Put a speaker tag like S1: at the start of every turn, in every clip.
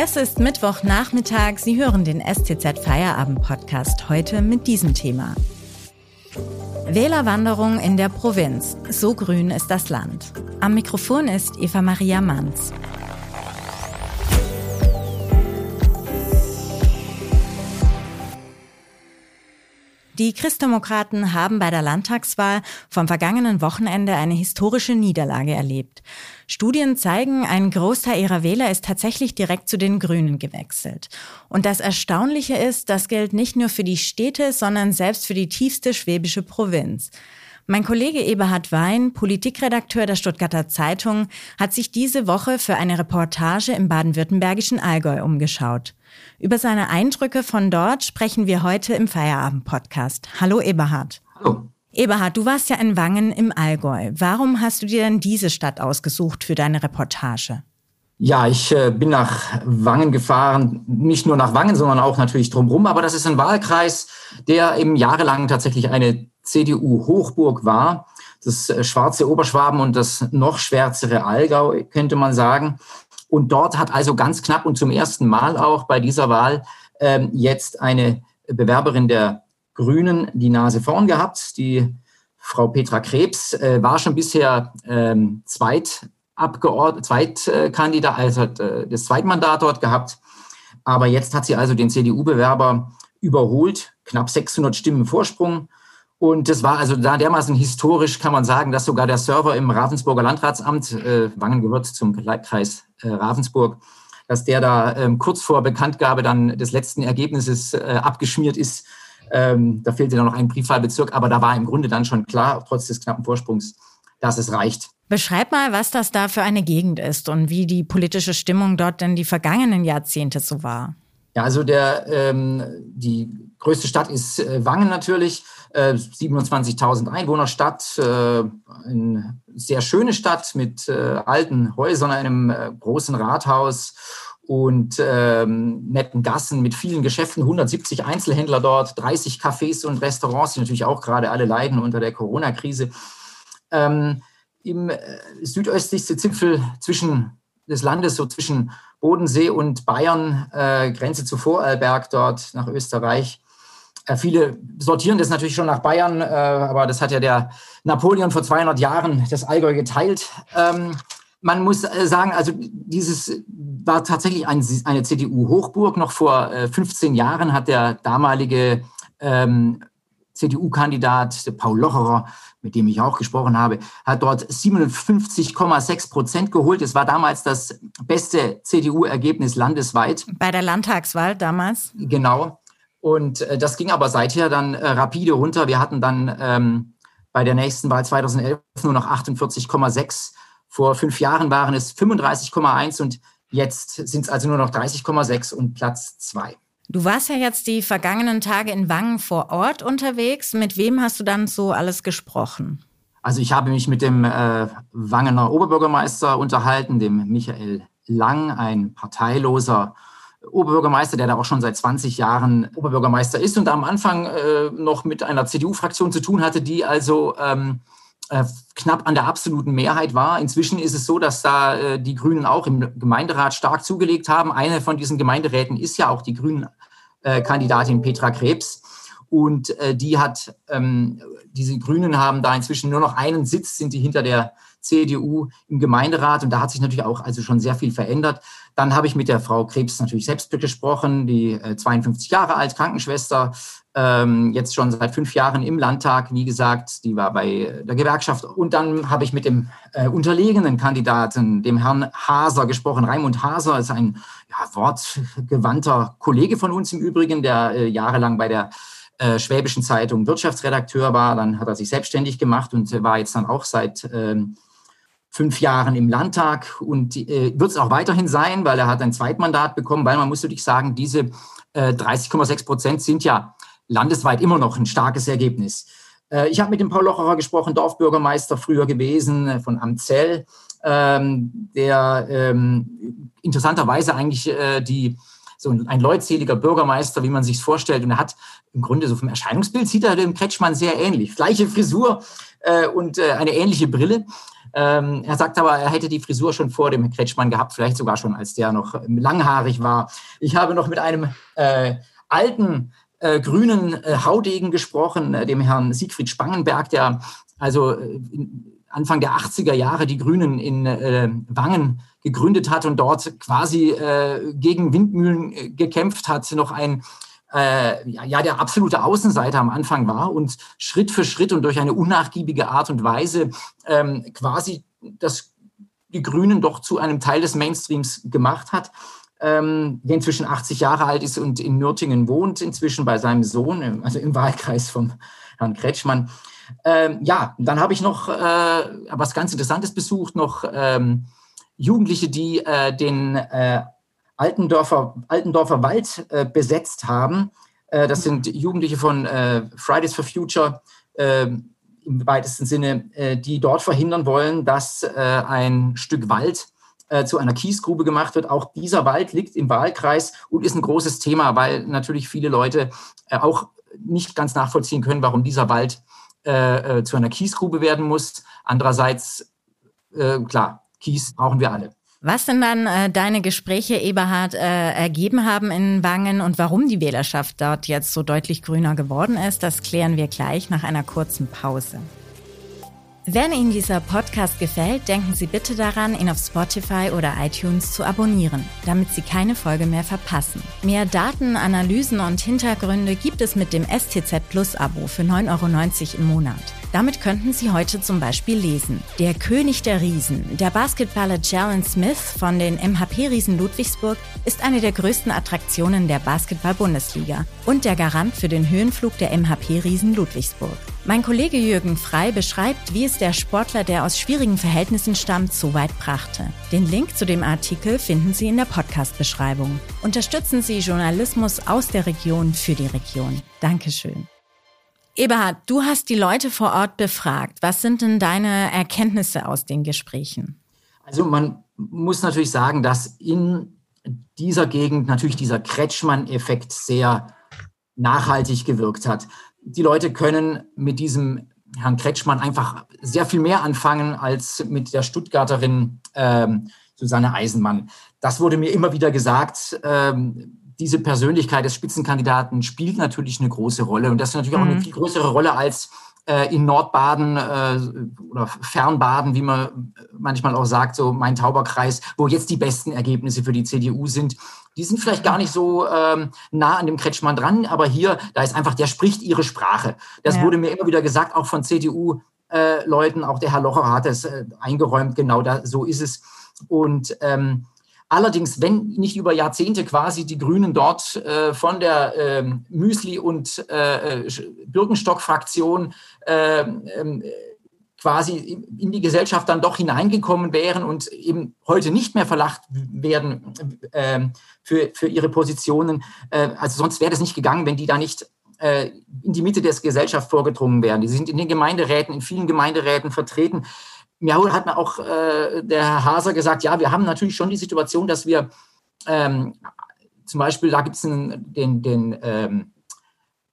S1: Es ist Mittwochnachmittag. Sie hören den STZ Feierabend Podcast heute mit diesem Thema. Wählerwanderung in der Provinz. So grün ist das Land. Am Mikrofon ist Eva Maria Manz. Die Christdemokraten haben bei der Landtagswahl vom vergangenen Wochenende eine historische Niederlage erlebt. Studien zeigen, ein Großteil ihrer Wähler ist tatsächlich direkt zu den Grünen gewechselt. Und das Erstaunliche ist, das gilt nicht nur für die Städte, sondern selbst für die tiefste schwäbische Provinz. Mein Kollege Eberhard Wein, Politikredakteur der Stuttgarter Zeitung, hat sich diese Woche für eine Reportage im baden-württembergischen Allgäu umgeschaut. Über seine Eindrücke von dort sprechen wir heute im Feierabend-Podcast. Hallo Eberhard.
S2: Hallo.
S1: Eberhard, du warst ja in Wangen im Allgäu. Warum hast du dir denn diese Stadt ausgesucht für deine Reportage?
S2: Ja, ich äh, bin nach Wangen gefahren, nicht nur nach Wangen, sondern auch natürlich drumherum. Aber das ist ein Wahlkreis, der eben jahrelang tatsächlich eine CDU-Hochburg war. Das äh, schwarze Oberschwaben und das noch schwärzere Allgäu, könnte man sagen. Und dort hat also ganz knapp und zum ersten Mal auch bei dieser Wahl ähm, jetzt eine Bewerberin der Grünen die Nase vorn gehabt. Die Frau Petra Krebs äh, war schon bisher ähm, Zweitabgeordnet, Zweitkandidat, also hat äh, das Zweitmandat dort gehabt. Aber jetzt hat sie also den CDU-Bewerber überholt, knapp 600 Stimmen Vorsprung. Und das war also da dermaßen historisch, kann man sagen, dass sogar der Server im Ravensburger Landratsamt, äh, Wangen gehört zum Kreis Ravensburg, dass der da ähm, kurz vor Bekanntgabe dann des letzten Ergebnisses äh, abgeschmiert ist. Ähm, da fehlte dann noch ein Briefwahlbezirk, aber da war im Grunde dann schon klar, trotz des knappen Vorsprungs, dass es reicht.
S1: Beschreib mal, was das da für eine Gegend ist und wie die politische Stimmung dort denn die vergangenen Jahrzehnte so war.
S2: Ja, also der, ähm, die größte Stadt ist äh, Wangen natürlich, äh, 27.000 Einwohnerstadt, äh, eine sehr schöne Stadt mit äh, alten Häusern, einem äh, großen Rathaus und ähm, netten Gassen mit vielen Geschäften, 170 Einzelhändler dort, 30 Cafés und Restaurants, die natürlich auch gerade alle leiden unter der Corona-Krise. Ähm, Im äh, südöstlichste Zipfel zwischen des Landes, so zwischen Bodensee und Bayern, äh, Grenze zu Vorarlberg dort nach Österreich. Äh, viele sortieren das natürlich schon nach Bayern, äh, aber das hat ja der Napoleon vor 200 Jahren das Allgäu geteilt. Ähm, man muss äh, sagen, also dieses war tatsächlich ein, eine CDU-Hochburg. Noch vor 15 äh, Jahren hat der damalige ähm, CDU-Kandidat Paul Locherer, mit dem ich auch gesprochen habe, hat dort 57,6 Prozent geholt. Es war damals das beste CDU-Ergebnis landesweit.
S1: Bei der Landtagswahl damals?
S2: Genau. Und äh, das ging aber seither dann äh, rapide runter. Wir hatten dann ähm, bei der nächsten Wahl 2011 nur noch 48,6. Vor fünf Jahren waren es 35,1 und jetzt sind es also nur noch 30,6 und Platz zwei.
S1: Du warst ja jetzt die vergangenen Tage in Wangen vor Ort unterwegs. Mit wem hast du dann so alles gesprochen?
S2: Also ich habe mich mit dem äh, Wangener Oberbürgermeister unterhalten, dem Michael Lang, ein parteiloser Oberbürgermeister, der da auch schon seit 20 Jahren Oberbürgermeister ist und am Anfang äh, noch mit einer CDU-Fraktion zu tun hatte, die also ähm, äh, knapp an der absoluten Mehrheit war. Inzwischen ist es so, dass da äh, die Grünen auch im Gemeinderat stark zugelegt haben. Eine von diesen Gemeinderäten ist ja auch die Grünen-Kandidatin Petra Krebs. Und äh, die hat, ähm, diese Grünen haben da inzwischen nur noch einen Sitz, sind die hinter der CDU im Gemeinderat. Und da hat sich natürlich auch also schon sehr viel verändert. Dann habe ich mit der Frau Krebs natürlich selbst gesprochen, die äh, 52 Jahre alt, Krankenschwester, ähm, jetzt schon seit fünf Jahren im Landtag, wie gesagt, die war bei der Gewerkschaft. Und dann habe ich mit dem äh, unterlegenen Kandidaten, dem Herrn Haser, gesprochen. Raimund Haser ist ein ja, wortgewandter Kollege von uns im Übrigen, der äh, jahrelang bei der äh, Schwäbischen Zeitung Wirtschaftsredakteur war. Dann hat er sich selbstständig gemacht und war jetzt dann auch seit ähm, fünf Jahren im Landtag und äh, wird es auch weiterhin sein, weil er hat ein Zweitmandat bekommen, weil man muss natürlich sagen, diese äh, 30,6 Prozent sind ja landesweit immer noch ein starkes Ergebnis. Äh, ich habe mit dem Paul Locherer gesprochen, Dorfbürgermeister früher gewesen äh, von Amzell, ähm, der ähm, interessanterweise eigentlich äh, die so ein leutseliger Bürgermeister, wie man sich vorstellt. Und er hat im Grunde so vom Erscheinungsbild sieht er dem Kretschmann sehr ähnlich. Gleiche Frisur, äh, und äh, eine ähnliche Brille. Ähm, er sagt aber, er hätte die Frisur schon vor dem Kretschmann gehabt, vielleicht sogar schon, als der noch langhaarig war. Ich habe noch mit einem äh, alten äh, grünen äh, Haudegen gesprochen, äh, dem Herrn Siegfried Spangenberg, der also äh, Anfang der 80er Jahre die Grünen in äh, Wangen gegründet hat und dort quasi äh, gegen Windmühlen gekämpft hat, noch ein äh, ja, der absolute Außenseiter am Anfang war und Schritt für Schritt und durch eine unnachgiebige Art und Weise ähm, quasi das, die Grünen doch zu einem Teil des Mainstreams gemacht hat. Ähm, der inzwischen 80 Jahre alt ist und in Nürtingen wohnt, inzwischen bei seinem Sohn, also im Wahlkreis vom Herrn Kretschmann. Ähm, ja, dann habe ich noch äh, was ganz Interessantes besucht, noch ähm, Jugendliche, die äh, den äh, Altendorfer, Altendorfer Wald äh, besetzt haben. Äh, das sind Jugendliche von äh, Fridays for Future äh, im weitesten Sinne, äh, die dort verhindern wollen, dass äh, ein Stück Wald zu einer Kiesgrube gemacht wird. Auch dieser Wald liegt im Wahlkreis und ist ein großes Thema, weil natürlich viele Leute auch nicht ganz nachvollziehen können, warum dieser Wald zu einer Kiesgrube werden muss. Andererseits, klar, Kies brauchen wir alle.
S1: Was denn dann äh, deine Gespräche, Eberhard, äh, ergeben haben in Wangen und warum die Wählerschaft dort jetzt so deutlich grüner geworden ist, das klären wir gleich nach einer kurzen Pause. Wenn Ihnen dieser Podcast gefällt, denken Sie bitte daran, ihn auf Spotify oder iTunes zu abonnieren, damit Sie keine Folge mehr verpassen. Mehr Daten, Analysen und Hintergründe gibt es mit dem STZ Plus Abo für 9,90 Euro im Monat. Damit könnten Sie heute zum Beispiel lesen. Der König der Riesen, der Basketballer Jalen Smith von den MHP-Riesen Ludwigsburg, ist eine der größten Attraktionen der Basketball-Bundesliga und der Garant für den Höhenflug der MHP-Riesen Ludwigsburg. Mein Kollege Jürgen Frei beschreibt, wie es der Sportler, der aus schwierigen Verhältnissen stammt, so weit brachte. Den Link zu dem Artikel finden Sie in der Podcast-Beschreibung. Unterstützen Sie Journalismus aus der Region für die Region. Dankeschön. Eberhard, du hast die Leute vor Ort befragt. Was sind denn deine Erkenntnisse aus den Gesprächen?
S2: Also man muss natürlich sagen, dass in dieser Gegend natürlich dieser Kretschmann-Effekt sehr nachhaltig gewirkt hat. Die Leute können mit diesem Herrn Kretschmann einfach sehr viel mehr anfangen als mit der Stuttgarterin ähm, Susanne Eisenmann. Das wurde mir immer wieder gesagt. Ähm, diese Persönlichkeit des Spitzenkandidaten spielt natürlich eine große Rolle. Und das ist natürlich mhm. auch eine mhm. viel größere Rolle als äh, in Nordbaden äh, oder Fernbaden, wie man manchmal auch sagt, so mein Tauberkreis, wo jetzt die besten Ergebnisse für die CDU sind. Die sind vielleicht gar nicht so ähm, nah an dem Kretschmann dran, aber hier, da ist einfach, der spricht ihre Sprache. Das ja. wurde mir immer wieder gesagt, auch von CDU-Leuten, äh, auch der Herr Locher hat es äh, eingeräumt, genau da, so ist es. Und ähm, Allerdings, wenn nicht über Jahrzehnte quasi die Grünen dort äh, von der ähm, Müsli- und äh, äh Bürgenstock-Fraktion äh, äh, quasi in die Gesellschaft dann doch hineingekommen wären und eben heute nicht mehr verlacht werden äh, für, für ihre Positionen. Äh, also sonst wäre das nicht gegangen, wenn die da nicht äh, in die Mitte der Gesellschaft vorgedrungen wären. Die sind in den Gemeinderäten, in vielen Gemeinderäten vertreten mir hat mir auch äh, der Herr Haser gesagt, ja, wir haben natürlich schon die Situation, dass wir ähm, zum Beispiel, da gibt es den, den, ähm,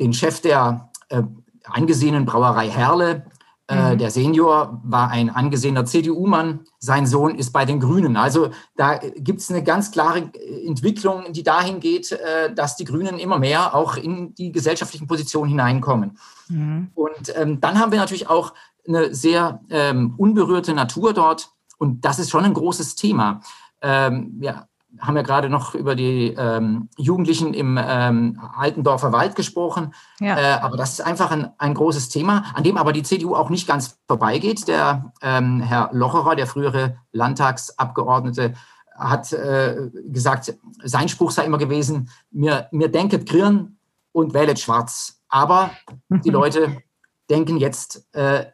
S2: den Chef der äh, angesehenen Brauerei Herle, äh, mhm. der Senior war ein angesehener CDU-Mann, sein Sohn ist bei den Grünen. Also da gibt es eine ganz klare Entwicklung, die dahin geht, äh, dass die Grünen immer mehr auch in die gesellschaftlichen Positionen hineinkommen. Mhm. Und ähm, dann haben wir natürlich auch eine sehr ähm, unberührte Natur dort und das ist schon ein großes Thema. Ähm, wir haben ja gerade noch über die ähm, Jugendlichen im ähm, Altendorfer Wald gesprochen, ja. äh, aber das ist einfach ein, ein großes Thema, an dem aber die CDU auch nicht ganz vorbeigeht. Der ähm, Herr Locherer, der frühere Landtagsabgeordnete, hat äh, gesagt, sein Spruch sei immer gewesen, mir, mir denket Grün und wählet schwarz. Aber die Leute denken jetzt äh,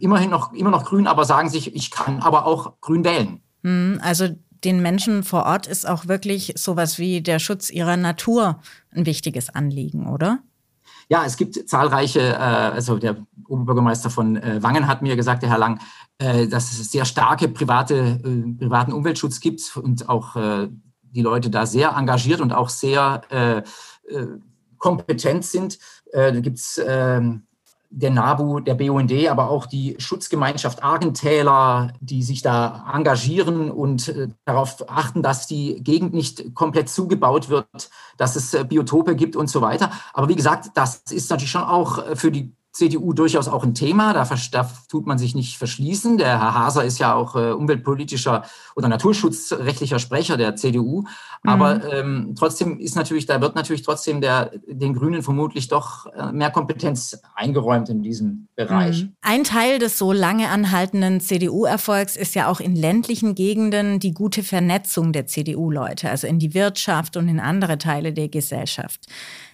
S2: immerhin noch, immer noch grün, aber sagen sich, ich kann aber auch grün wählen.
S1: Hm, also den Menschen vor Ort ist auch wirklich sowas wie der Schutz ihrer Natur ein wichtiges Anliegen, oder?
S2: Ja, es gibt zahlreiche, äh, also der Oberbürgermeister von äh, Wangen hat mir gesagt, der Herr Lang, äh, dass es sehr starke private, privaten Umweltschutz gibt und auch die Leute da sehr engagiert und auch sehr kompetent sind. da gibt es ähm, der NABU, der BUND, aber auch die Schutzgemeinschaft Argentäler, die sich da engagieren und äh, darauf achten, dass die Gegend nicht komplett zugebaut wird, dass es äh, Biotope gibt und so weiter. Aber wie gesagt, das ist natürlich schon auch äh, für die CDU durchaus auch ein Thema. Da, da, tut man sich nicht verschließen. Der Herr Haser ist ja auch äh, umweltpolitischer oder naturschutzrechtlicher Sprecher der CDU. Aber mhm. ähm, trotzdem ist natürlich, da wird natürlich trotzdem der, den Grünen vermutlich doch äh, mehr Kompetenz eingeräumt in diesem Bereich. Mhm.
S1: Ein Teil des so lange anhaltenden CDU-Erfolgs ist ja auch in ländlichen Gegenden die gute Vernetzung der CDU-Leute, also in die Wirtschaft und in andere Teile der Gesellschaft.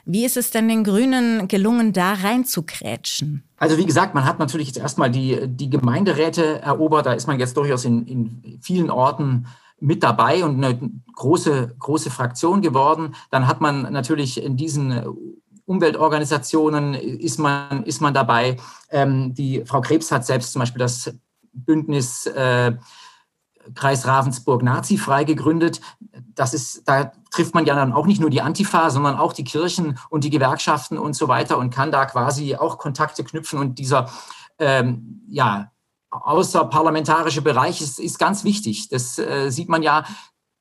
S1: Wie ist es denn den Grünen gelungen, da reinzukrätschen?
S2: Also wie gesagt, man hat natürlich jetzt erstmal die, die Gemeinderäte erobert. Da ist man jetzt durchaus in, in vielen Orten mit dabei und eine große, große Fraktion geworden. Dann hat man natürlich in diesen Umweltorganisationen ist man, ist man dabei. Ähm, die Frau Krebs hat selbst zum Beispiel das Bündnis äh, Kreis Ravensburg nazifrei gegründet. Das ist, da trifft man ja dann auch nicht nur die Antifa, sondern auch die Kirchen und die Gewerkschaften und so weiter und kann da quasi auch Kontakte knüpfen. Und dieser ähm, ja, außerparlamentarische Bereich ist, ist ganz wichtig. Das äh, sieht man ja,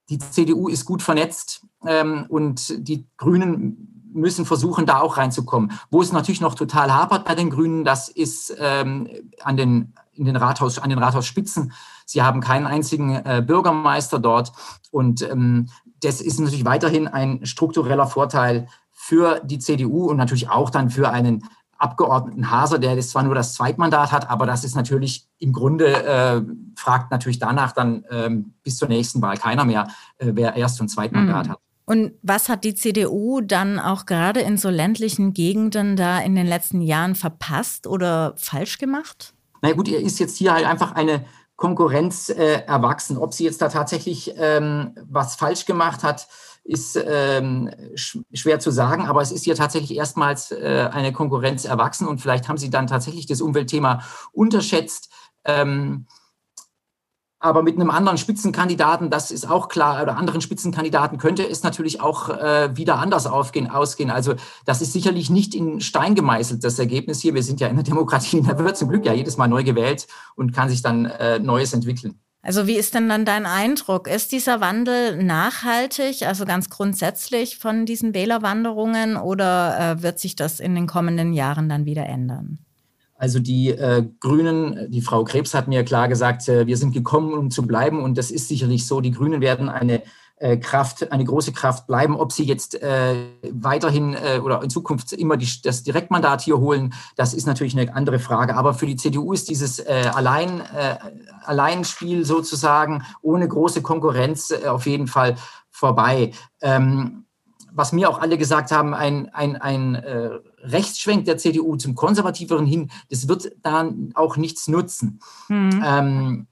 S2: die CDU ist gut vernetzt ähm, und die Grünen müssen versuchen, da auch reinzukommen. Wo es natürlich noch total hapert bei den Grünen, das ist ähm, an den, in den Rathaus, an den Rathausspitzen Sie haben keinen einzigen äh, Bürgermeister dort. Und ähm, das ist natürlich weiterhin ein struktureller Vorteil für die CDU und natürlich auch dann für einen Abgeordneten Haser, der jetzt zwar nur das Zweitmandat hat, aber das ist natürlich im Grunde, äh, fragt natürlich danach dann ähm, bis zur nächsten Wahl keiner mehr, äh, wer Erst- und Zweitmandat mhm. hat.
S1: Und was hat die CDU dann auch gerade in so ländlichen Gegenden da in den letzten Jahren verpasst oder falsch gemacht?
S2: Na gut, er ist jetzt hier halt einfach eine Konkurrenz äh, erwachsen. Ob sie jetzt da tatsächlich ähm, was falsch gemacht hat, ist ähm, sch schwer zu sagen, aber es ist hier tatsächlich erstmals äh, eine Konkurrenz erwachsen und vielleicht haben sie dann tatsächlich das Umweltthema unterschätzt. Ähm, aber mit einem anderen Spitzenkandidaten, das ist auch klar, oder anderen Spitzenkandidaten könnte es natürlich auch äh, wieder anders aufgehen, ausgehen. Also das ist sicherlich nicht in Stein gemeißelt, das Ergebnis hier. Wir sind ja in der Demokratie, da wird zum Glück ja jedes Mal neu gewählt und kann sich dann äh, Neues entwickeln.
S1: Also wie ist denn dann dein Eindruck? Ist dieser Wandel nachhaltig, also ganz grundsätzlich von diesen Wählerwanderungen oder äh, wird sich das in den kommenden Jahren dann wieder ändern?
S2: Also die äh, Grünen, die Frau Krebs hat mir klar gesagt, äh, wir sind gekommen, um zu bleiben. Und das ist sicherlich so. Die Grünen werden eine äh, Kraft, eine große Kraft bleiben. Ob sie jetzt äh, weiterhin äh, oder in Zukunft immer die, das Direktmandat hier holen, das ist natürlich eine andere Frage. Aber für die CDU ist dieses äh, Allein, Alleinspiel sozusagen ohne große Konkurrenz auf jeden Fall vorbei. Ähm, was mir auch alle gesagt haben, ein, ein, ein äh, Rechtsschwenk der CDU zum Konservativeren hin, das wird dann auch nichts nutzen. Mhm. Ähm,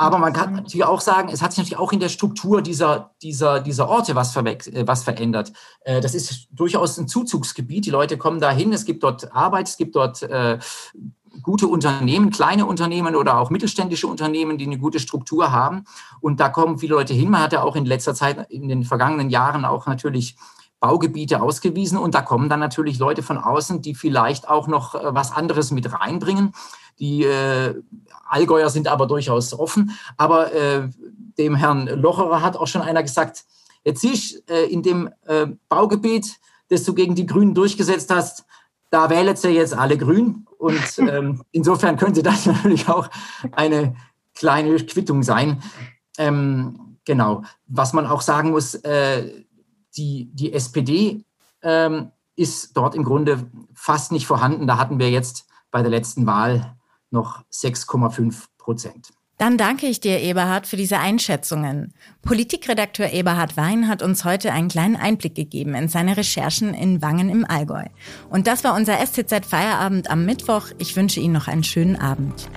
S2: aber man kann natürlich auch sagen, es hat sich natürlich auch in der Struktur dieser, dieser, dieser Orte was, äh, was verändert. Äh, das ist durchaus ein Zuzugsgebiet. Die Leute kommen dahin, es gibt dort Arbeit, es gibt dort äh, gute Unternehmen, kleine Unternehmen oder auch mittelständische Unternehmen, die eine gute Struktur haben. Und da kommen viele Leute hin. Man hat ja auch in letzter Zeit, in den vergangenen Jahren auch natürlich Baugebiete ausgewiesen. Und da kommen dann natürlich Leute von außen, die vielleicht auch noch äh, was anderes mit reinbringen. Die äh, Allgäuer sind aber durchaus offen. Aber äh, dem Herrn Locherer hat auch schon einer gesagt, jetzt siehst äh, in dem äh, Baugebiet, das du gegen die Grünen durchgesetzt hast, da wählen sie jetzt alle grün. Und ähm, insofern könnte das natürlich auch eine kleine Quittung sein. Ähm, genau. Was man auch sagen muss, äh, die, die SPD ähm, ist dort im Grunde fast nicht vorhanden. Da hatten wir jetzt bei der letzten Wahl noch 6,5 Prozent.
S1: Dann danke ich dir, Eberhard, für diese Einschätzungen. Politikredakteur Eberhard Wein hat uns heute einen kleinen Einblick gegeben in seine Recherchen in Wangen im Allgäu. Und das war unser STZ Feierabend am Mittwoch. Ich wünsche Ihnen noch einen schönen Abend.